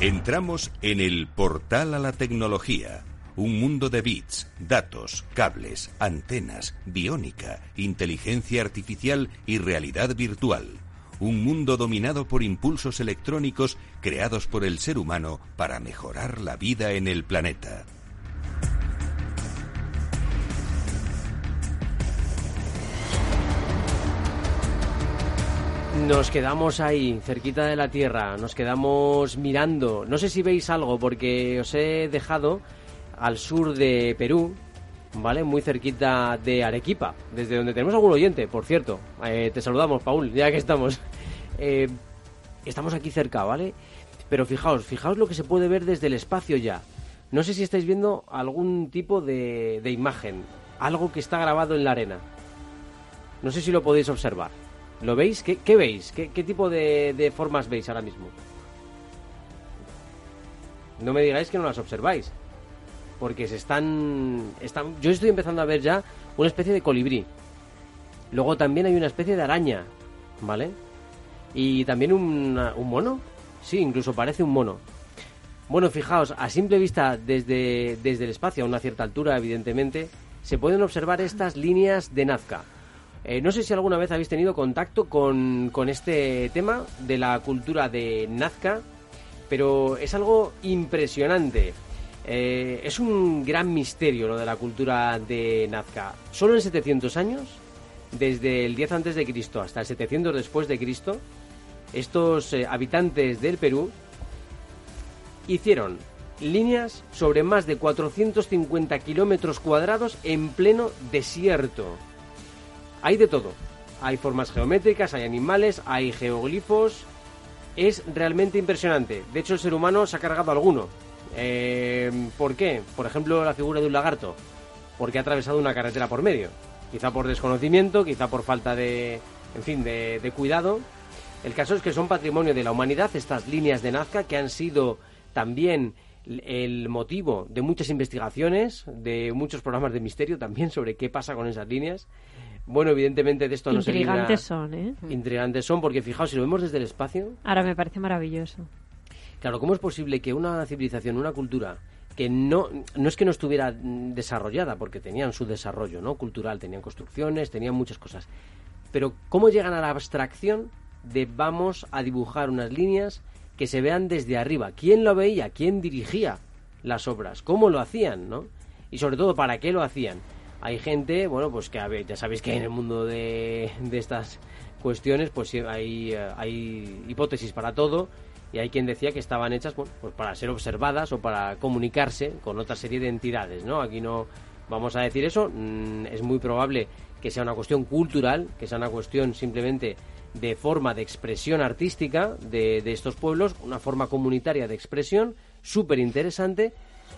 Entramos en el portal a la tecnología, un mundo de bits, datos, cables, antenas, biónica, inteligencia artificial y realidad virtual. Un mundo dominado por impulsos electrónicos creados por el ser humano para mejorar la vida en el planeta. Nos quedamos ahí, cerquita de la Tierra, nos quedamos mirando. No sé si veis algo, porque os he dejado al sur de Perú, ¿vale? Muy cerquita de Arequipa, desde donde tenemos algún oyente, por cierto. Eh, te saludamos, Paul, ya que estamos. Eh, estamos aquí cerca, ¿vale? Pero fijaos, fijaos lo que se puede ver desde el espacio ya. No sé si estáis viendo algún tipo de, de imagen, algo que está grabado en la arena. No sé si lo podéis observar. ¿Lo veis? ¿Qué, qué veis? ¿Qué, qué tipo de, de formas veis ahora mismo? No me digáis que no las observáis. Porque se están, están... Yo estoy empezando a ver ya una especie de colibrí. Luego también hay una especie de araña. ¿Vale? Y también un mono. Sí, incluso parece un mono. Bueno, fijaos, a simple vista desde, desde el espacio, a una cierta altura, evidentemente, se pueden observar estas líneas de Nazca. Eh, no sé si alguna vez habéis tenido contacto con, este tema de la cultura de Nazca pero es algo impresionante. Eh, es un gran misterio lo de la cultura de Nazca. Solo en 700 años, desde el 10 antes de Cristo hasta el 700 después de Cristo, estos eh, habitantes del Perú hicieron líneas sobre más de 450 kilómetros cuadrados en pleno desierto. Hay de todo. Hay formas geométricas, hay animales, hay geoglifos. Es realmente impresionante. De hecho, el ser humano se ha cargado alguno. Eh, ¿Por qué? Por ejemplo, la figura de un lagarto. Porque ha atravesado una carretera por medio. Quizá por desconocimiento, quizá por falta de, en fin, de, de cuidado. El caso es que son patrimonio de la humanidad estas líneas de Nazca que han sido también el motivo de muchas investigaciones, de muchos programas de misterio también sobre qué pasa con esas líneas. Bueno, evidentemente de esto no se Intrigantes son, ¿eh? Intrigantes son, porque fijaos, si lo vemos desde el espacio, Ahora me parece maravilloso. Claro, ¿cómo es posible que una civilización, una cultura que no, no es que no estuviera mm, desarrollada, porque tenían su desarrollo ¿no? cultural, tenían construcciones, tenían muchas cosas, pero cómo llegan a la abstracción de vamos a dibujar unas líneas que se vean desde arriba? ¿Quién lo veía? ¿Quién dirigía las obras? ¿Cómo lo hacían? ¿no? Y sobre todo, ¿para qué lo hacían? Hay gente, bueno, pues que a ver, ya sabéis que en el mundo de, estas cuestiones pues hay, eh, hay hipótesis para todo y hay quien decía que estaban hechas bueno, pues para ser observadas o para comunicarse con otra serie de entidades, ¿no? Aquí no vamos a decir eso, mm, es muy probable que sea una cuestión cultural, que sea una cuestión simplemente de forma de expresión artística de, de estos pueblos, una forma comunitaria de expresión súper interesante,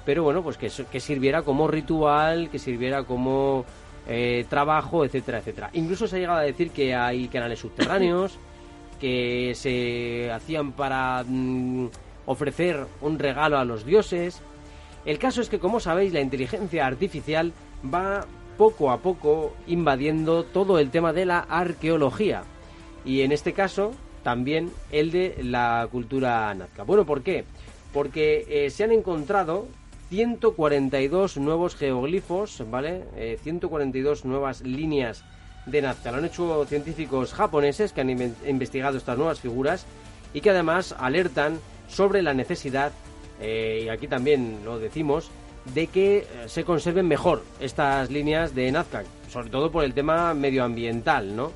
pero bueno, pues que, que sirviera como ritual, que sirviera como eh, trabajo, etcétera, etcétera. Incluso se ha llegado a decir que hay canales subterráneos, que se hacían para mm, ofrecer un regalo a los dioses. El caso es que, como sabéis, la inteligencia artificial va poco a poco invadiendo todo el tema de la arqueología. Y en este caso, también el de la cultura nazca. Bueno, ¿por qué? Porque eh, se han encontrado 142 nuevos geoglifos, ¿vale? Eh, 142 nuevas líneas de Nazca. Lo han hecho científicos japoneses que han investigado estas nuevas figuras y que además alertan sobre la necesidad, eh, y aquí también lo decimos, de que eh, se conserven mejor estas líneas de Nazca, sobre todo por el tema medioambiental, ¿no?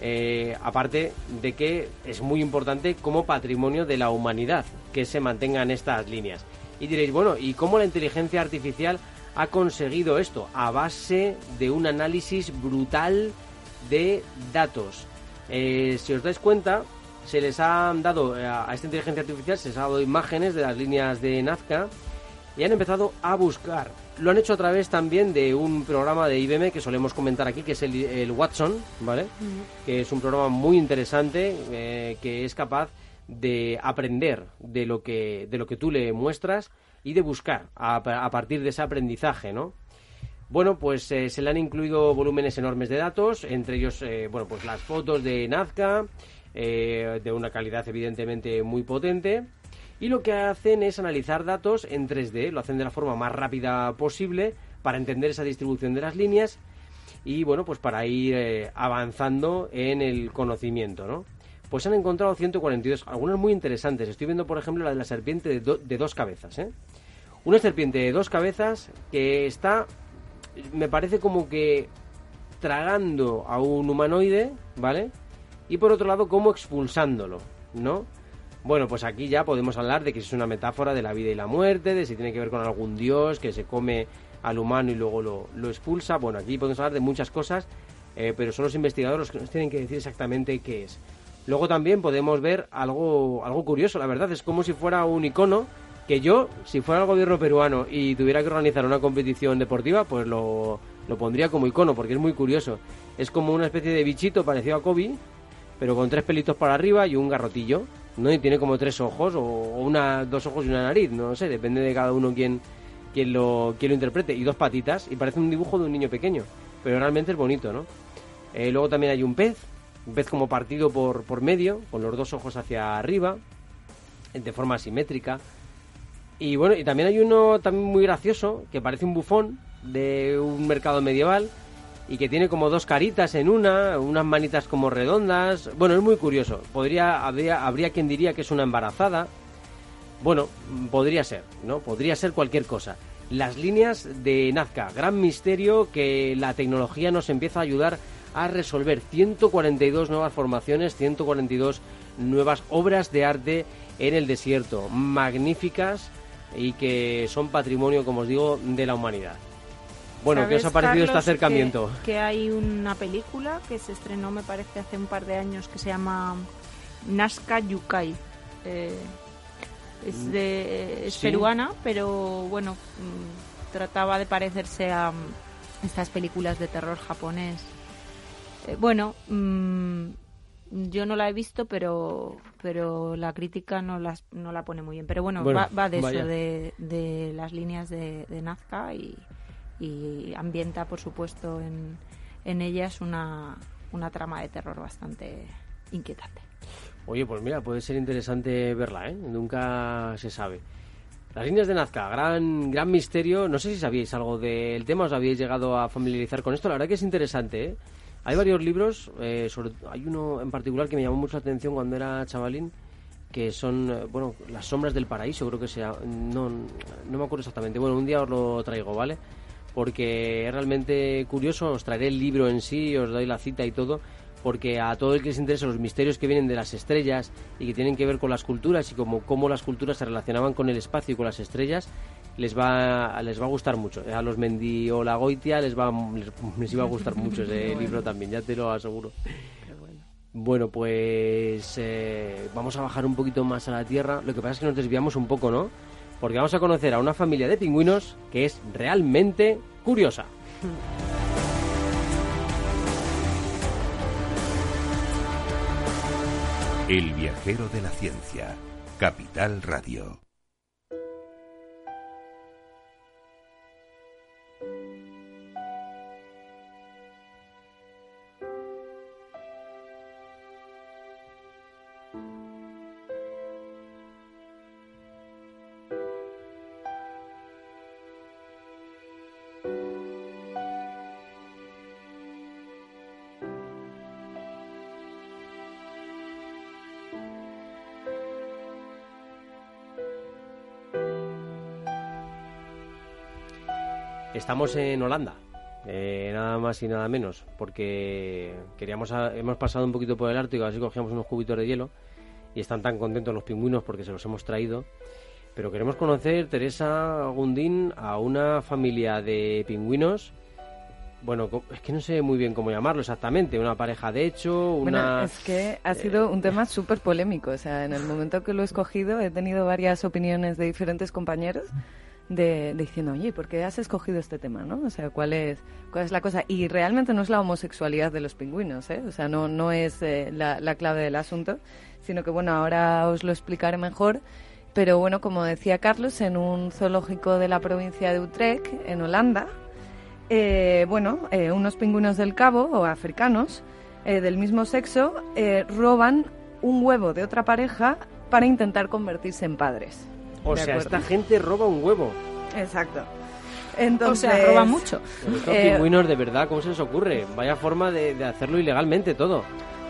Eh, aparte de que es muy importante como patrimonio de la humanidad que se mantengan estas líneas. Y diréis, bueno, ¿y cómo la inteligencia artificial ha conseguido esto? A base de un análisis brutal de datos. Eh, si os dais cuenta, se les han dado eh, a esta inteligencia artificial, se les ha dado imágenes de las líneas de Nazca y han empezado a buscar. Lo han hecho a través también de un programa de IBM que solemos comentar aquí, que es el, el Watson, ¿vale? Que es un programa muy interesante eh, que es capaz de aprender de lo que de lo que tú le muestras y de buscar a, partir de ese aprendizaje, ¿no? Bueno, pues eh, se le han incluido volúmenes enormes de datos, entre ellos, eh, bueno, pues las fotos de Nazca, eh, de una calidad evidentemente muy potente, y lo que hacen es analizar datos en 3D, lo hacen de la forma más rápida posible para entender esa distribución de las líneas y, bueno, pues para ir avanzando en el conocimiento, ¿no? Pues han encontrado 142, algunas muy interesantes. Estoy viendo, por ejemplo, la de la serpiente de, do- de dos cabezas, ¿eh? Una serpiente de dos cabezas que está, me parece como que tragando a un humanoide, ¿vale? Y por otro lado, como expulsándolo, ¿no? Bueno, pues aquí ya podemos hablar de que es una metáfora de la vida y la muerte, de si tiene que ver con algún dios que se come al humano y luego lo, lo expulsa. Bueno, aquí podemos hablar de muchas cosas, eh, pero son los investigadores los que nos tienen que decir exactamente qué es. Luego también podemos ver algo, algo curioso, la verdad, es como si fuera un icono que yo, si fuera el gobierno peruano y tuviera que organizar una competición deportiva, pues lo, lo pondría como icono, porque es muy curioso. Es como una especie de bichito parecido a Kobe, pero con tres pelitos para arriba y un garrotillo, ¿no? Y tiene como tres ojos, o, una, dos ojos y una nariz, no sé, depende de cada uno quien, lo, lo interprete. Y dos patitas, y parece un dibujo de un niño pequeño, pero realmente es bonito, ¿no? Eh, luego también hay un pez, pez como partido por, por medio, con los dos ojos hacia arriba, de forma simétrica. Y bueno, y también hay uno también muy gracioso, que parece un bufón de un mercado medieval y que tiene como dos caritas en una, unas manitas como redondas. Bueno, es muy curioso. Podría habría, habría quien diría que es una embarazada. Bueno, podría ser, ¿no? Podría ser cualquier cosa. Las líneas de Nazca, gran misterio que la tecnología nos empieza a ayudar a resolver 142 nuevas formaciones, 142 nuevas obras de arte en el desierto, magníficas y que son patrimonio, como os digo, de la humanidad. Bueno, ¿qué os ha parecido este acercamiento? Que, hay una película que se estrenó, me parece, hace un par de años que se llama Nazca Yukai. Eh, es, de, es peruana, pero bueno, mm, trataba de parecerse a mm, estas películas de terror japonés. Eh, bueno, yo no la he visto, pero pero la crítica no, las, no la pone muy bien. Pero bueno, va, de eso, de, de, las líneas de, de Nazca y, y ambienta, por supuesto, en, en ellas una, una trama de terror bastante inquietante. Oye, pues mira, puede ser interesante verla, ¿eh? Nunca se sabe. Las líneas de Nazca, gran, gran misterio. No sé si sabíais algo del tema, os habíais llegado a familiarizar con esto. La verdad que es interesante, ¿eh? Hay varios libros, eh, sobre, hay uno en particular que me llamó mucho la atención cuando era chavalín, que son, eh, bueno, Las sombras del paraíso, creo que sea. No, no me acuerdo exactamente. Bueno, un día os lo traigo, ¿vale? Porque es realmente curioso, os traeré el libro en sí, os doy la cita y todo porque a todo el que les interesa los misterios que vienen de las estrellas y que tienen que ver con las culturas y como cómo las culturas se relacionaban con el espacio y con las estrellas, les va les va a gustar mucho. A los Mendiolagoitia les va les, iba a gustar mucho ese libro también, ya te lo aseguro. Bueno, pues eh, vamos a bajar un poquito más a la tierra. Lo que pasa es que nos desviamos un poco, ¿no? Porque vamos a conocer a una familia de pingüinos que es realmente curiosa. El viajero de la ciencia, Capital Radio. Estamos en Holanda, eh, nada más y nada menos, porque queríamos hemos pasado un poquito por el Ártico, así cogíamos unos cubitos de hielo y están tan contentos los pingüinos porque se los hemos traído. Pero queremos conocer, Teresa Gundín, a una familia de pingüinos. Bueno, es que no sé muy bien cómo llamarlo exactamente. Una pareja de hecho, una... Bueno, es que ha sido un tema súper polémico. O sea, en el momento que lo he escogido he tenido varias opiniones de diferentes compañeros de, diciendo, oye, ¿por qué has escogido este tema, no? O sea, ¿cuál es, cuál es la cosa? Y realmente no es la homosexualidad de los pingüinos, ¿eh? O sea, no, no es eh, la, la, clave del asunto, sino que, bueno, ahora os lo explicaré mejor. Pero bueno, como decía Carlos, en un zoológico de la provincia de Utrecht, en Holanda, eh, bueno, eh, unos pingüinos del cabo, o africanos, del mismo sexo, roban un huevo de otra pareja para intentar convertirse en padres. O sea, esta gente roba un huevo. Exacto. Entonces, o sea, roba mucho. estos eh, pingüinos, de verdad, ¿cómo se les ocurre? Vaya forma de, hacerlo ilegalmente todo.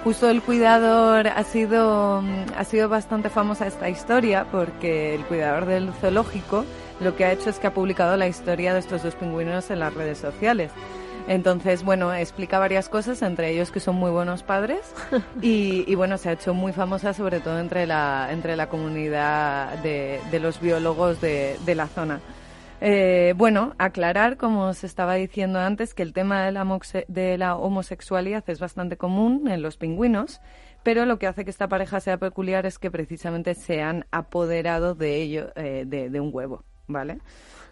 Justo el cuidador ha sido, ha sido bastante famosa esta historia porque el cuidador del zoológico lo que ha hecho es que ha publicado la historia de estos dos pingüinos en las redes sociales. Entonces, bueno, explica varias cosas, entre ellos que son muy buenos padres y, bueno, se ha hecho muy famosa sobre todo entre la, entre la comunidad de, los biólogos de, la zona. Eh, bueno, aclarar, como os estaba diciendo antes, que el tema de la, de la homosexualidad es bastante común en los pingüinos, pero lo que hace que esta pareja sea peculiar es que precisamente se han apoderado de ello, eh, de un huevo, ¿vale?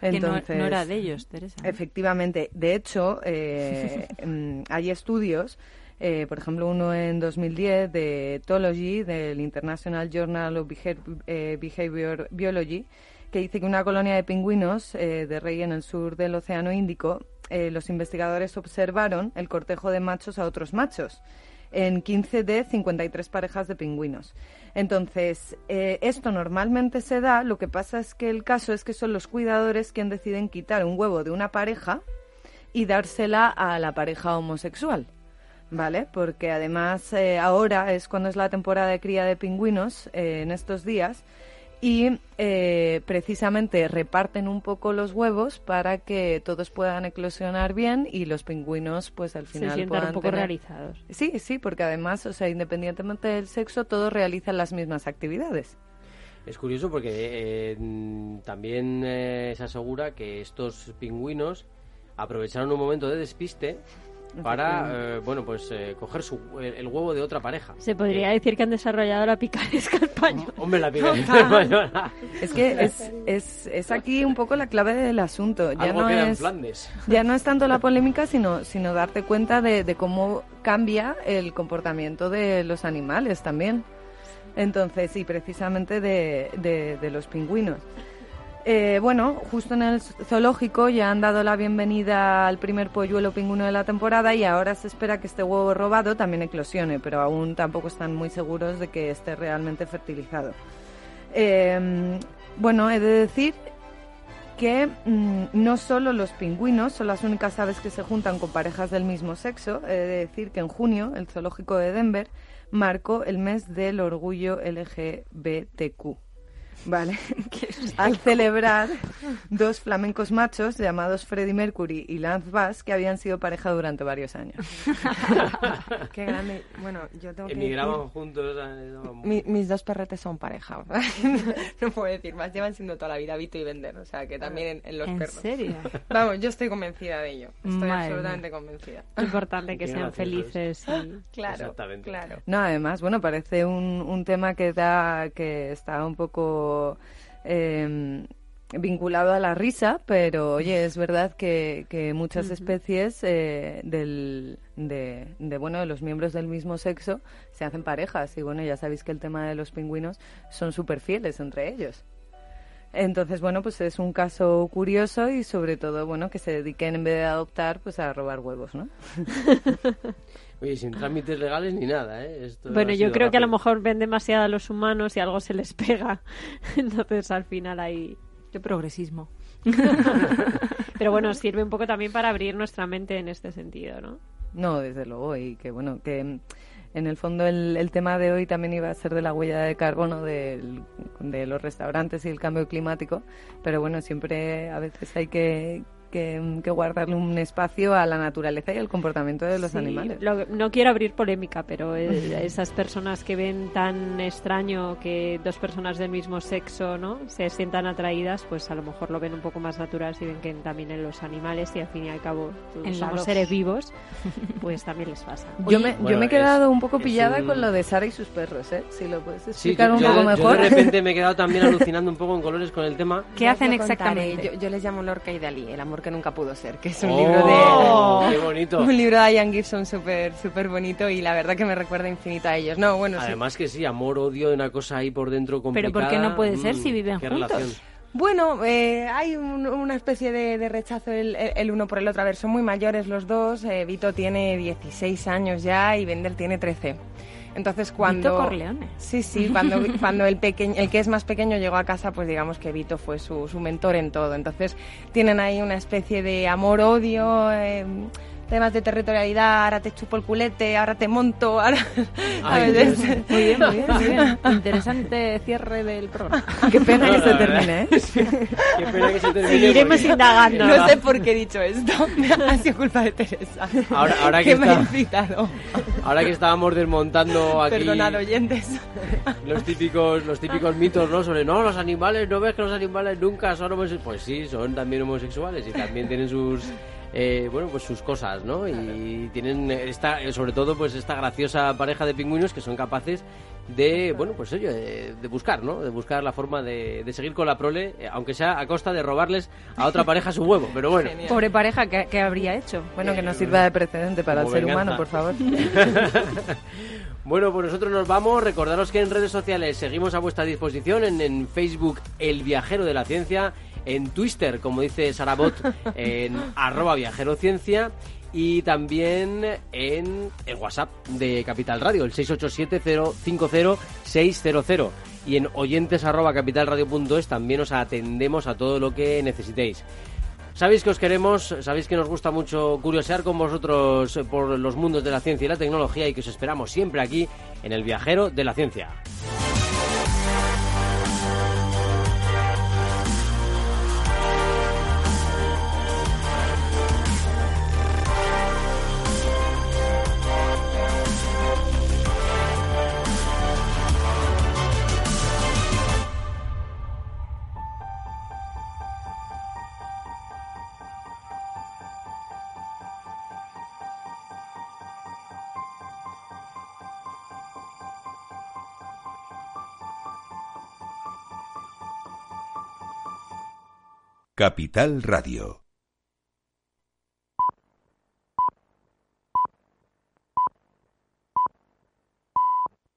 Entonces, que no, era de ellos, Teresa. Efectivamente. De hecho, eh, mm, hay estudios, eh, por ejemplo, uno en 2010 de Ethology, del International Journal of eh, Behavior Biology, que dice que una colonia de pingüinos de rey en el sur del Océano Índico, los investigadores observaron el cortejo de machos a otros machos en 15 de 53 parejas de pingüinos. Entonces, eh, esto normalmente se da, lo que pasa es que el caso es que son los cuidadores quienes deciden quitar un huevo de una pareja y dársela a la pareja homosexual. ¿Vale? Porque además eh, ahora es cuando es la temporada de cría de pingüinos, eh, en estos días, y eh, precisamente reparten un poco los huevos para que todos puedan eclosionar bien y los pingüinos pues al final Se sientan puedan un poco tener- realizados. Sí, sí, porque además, o sea, independientemente del sexo, todos realizan las mismas actividades. Es curioso porque eh, también eh, se asegura que estos pingüinos aprovecharon un momento de despiste para, eh, bueno, pues eh, coger su, el, el huevo de otra pareja. Se podría Eh, decir que han desarrollado la picaresca española. Hombre, la picaresca española. Es que es, es, es aquí un poco la clave del asunto. Ya Algo no queda en es, Flandes. ya no es tanto la polémica, sino, sino darte cuenta de, de cómo cambia el comportamiento de los animales también. Entonces, y precisamente de, de, de los pingüinos. Eh, bueno, justo en el zoológico ya han dado la bienvenida al primer polluelo pingüino de la temporada y ahora se espera que este huevo robado también eclosione, pero aún tampoco están muy seguros de que esté realmente fertilizado. Eh, bueno, he de decir que mm, no solo los pingüinos son las únicas aves que se juntan con parejas del mismo sexo. He de decir que en junio el zoológico de Denver marcó el mes del orgullo LGBTQ. Vale. Al celebrar dos flamencos machos llamados Freddie Mercury y Lance Bass que habían sido pareja durante varios años. Qué grande. Bueno, yo tengo que Emigraban decir... juntos. Mi- mis dos perretes son pareja. no puedo decir más. Llevan siendo toda la vida Vito y Vender. O sea, que también en, en los ¿En perros. serio? Vamos, yo estoy convencida de ello. Estoy Madre absolutamente convencida. Es importante que sean felices y... Claro, Exactamente. claro. No, además, bueno, parece un, un tema que da, que está un poco eh, vinculado a la risa, pero oye, es verdad que, que muchas especies eh, del, de, de, bueno, de los miembros del mismo sexo se hacen parejas y bueno, ya sabéis que el tema de los pingüinos son súper fieles entre ellos. Entonces, bueno, pues es un caso curioso y sobre todo, bueno, que se dediquen en vez de adoptar, pues a robar huevos, ¿no? Oye, sin trámites legales ni nada, ¿eh? Esto Bueno, yo creo que a lo mejor ven demasiado a los humanos y algo se les pega. Entonces al final ahí... Qué progresismo. Pero bueno, sirve un poco también para abrir nuestra mente en este sentido, ¿no? No, desde luego, y que bueno, que en el fondo el, el tema de hoy también iba a ser de la huella de carbono del- de los restaurantes y el cambio climático, pero bueno, siempre a veces hay que, que, que guardarle un espacio a la naturaleza y al comportamiento de los Sí, animales. lo- no quiero abrir polémica, pero eh, esas personas que ven tan extraño que dos personas del mismo sexo no se sientan atraídas, pues a lo mejor lo ven un poco más natural si ven que también en los animales y al fin y al cabo En somos dos. seres vivos, pues también les pasa. Yo me, Bueno, yo me he quedado es- un poco pillada un- con lo de Sara y sus perros, ¿eh? Si lo puedes Sí, explicar yo, un yo poco de- yo mejor. de repente me he quedado también alucinando un poco en colores con el tema. ¿Qué hacen exactamente? Yo, yo les llamo Lorca y Dalí, el amor que nunca pudo ser, que es un ¡Oh! libro de... ¡Qué bonito! Un libro de Ian Gibson súper súper bonito y la verdad que me recuerda infinito a ellos. No, bueno, sí. Además que sí, amor, odio, una cosa ahí por dentro complicada. ¿por qué no puede ser si Mm, viven qué juntos? relación. Bueno, eh, hay un- una especie de, de rechazo el uno por el otro. A ver, son muy mayores los dos. eh, Vito tiene 16 años ya y Bender tiene 13. Entonces cuando... Vito Corleone. Sí, sí, cuando, cuando el, pequeño, el que es más pequeño llegó a casa, pues digamos que Vito fue su, su mentor en todo. Entonces tienen ahí una especie de amor-odio, eh, temas de territorialidad, ahora te chupo el culete, ahora te monto, ahora... Ay, ¿sabes? Dios. Muy bien, muy bien, muy bien. Interesante cierre del programa. Qué pena No, que se termine, ¿eh? Qué pena que se termine. Seguiremos porque- indagando. No sé por qué he dicho esto. ha sido culpa de Teresa. Ahora- ahora que me ha incitado. Ahora que estábamos desmontando aquí Perdonad, oyentes. los típicos los típicos mitos, ¿no? Sobre no, los animales, no ves que los animales nunca son homosexuales. Pues sí, son también homosexuales y también tienen sus eh, bueno, pues sus cosas, ¿no? Y tienen esta, sobre todo, pues esta graciosa pareja de pingüinos que son capaces de, bueno, pues ello, de, de buscar, ¿no? De buscar la forma de, de seguir con la prole, eh, aunque sea a costa de robarles a otra pareja su huevo, pero bueno. Pobre pareja, ¿qué, qué habría hecho? Bueno, que no sirva de precedente para el ser venganza. humano, por favor. Bueno, pues nosotros nos vamos. Recordaros que en redes sociales seguimos a vuestra disposición. En, en Facebook, El Viajero de la Ciencia. En Twitter, como dice Sarabot, en arroba viajerociencia. Y también en el WhatsApp de Capital Radio, el 687-050-600. Y en oyentes arroba capitalradio.es también os atendemos a todo lo que necesitéis. Sabéis que os queremos, sabéis que nos gusta mucho curiosear con vosotros por los mundos de la ciencia y la tecnología y que os esperamos siempre aquí en el viajero de la ciencia. Capital Radio.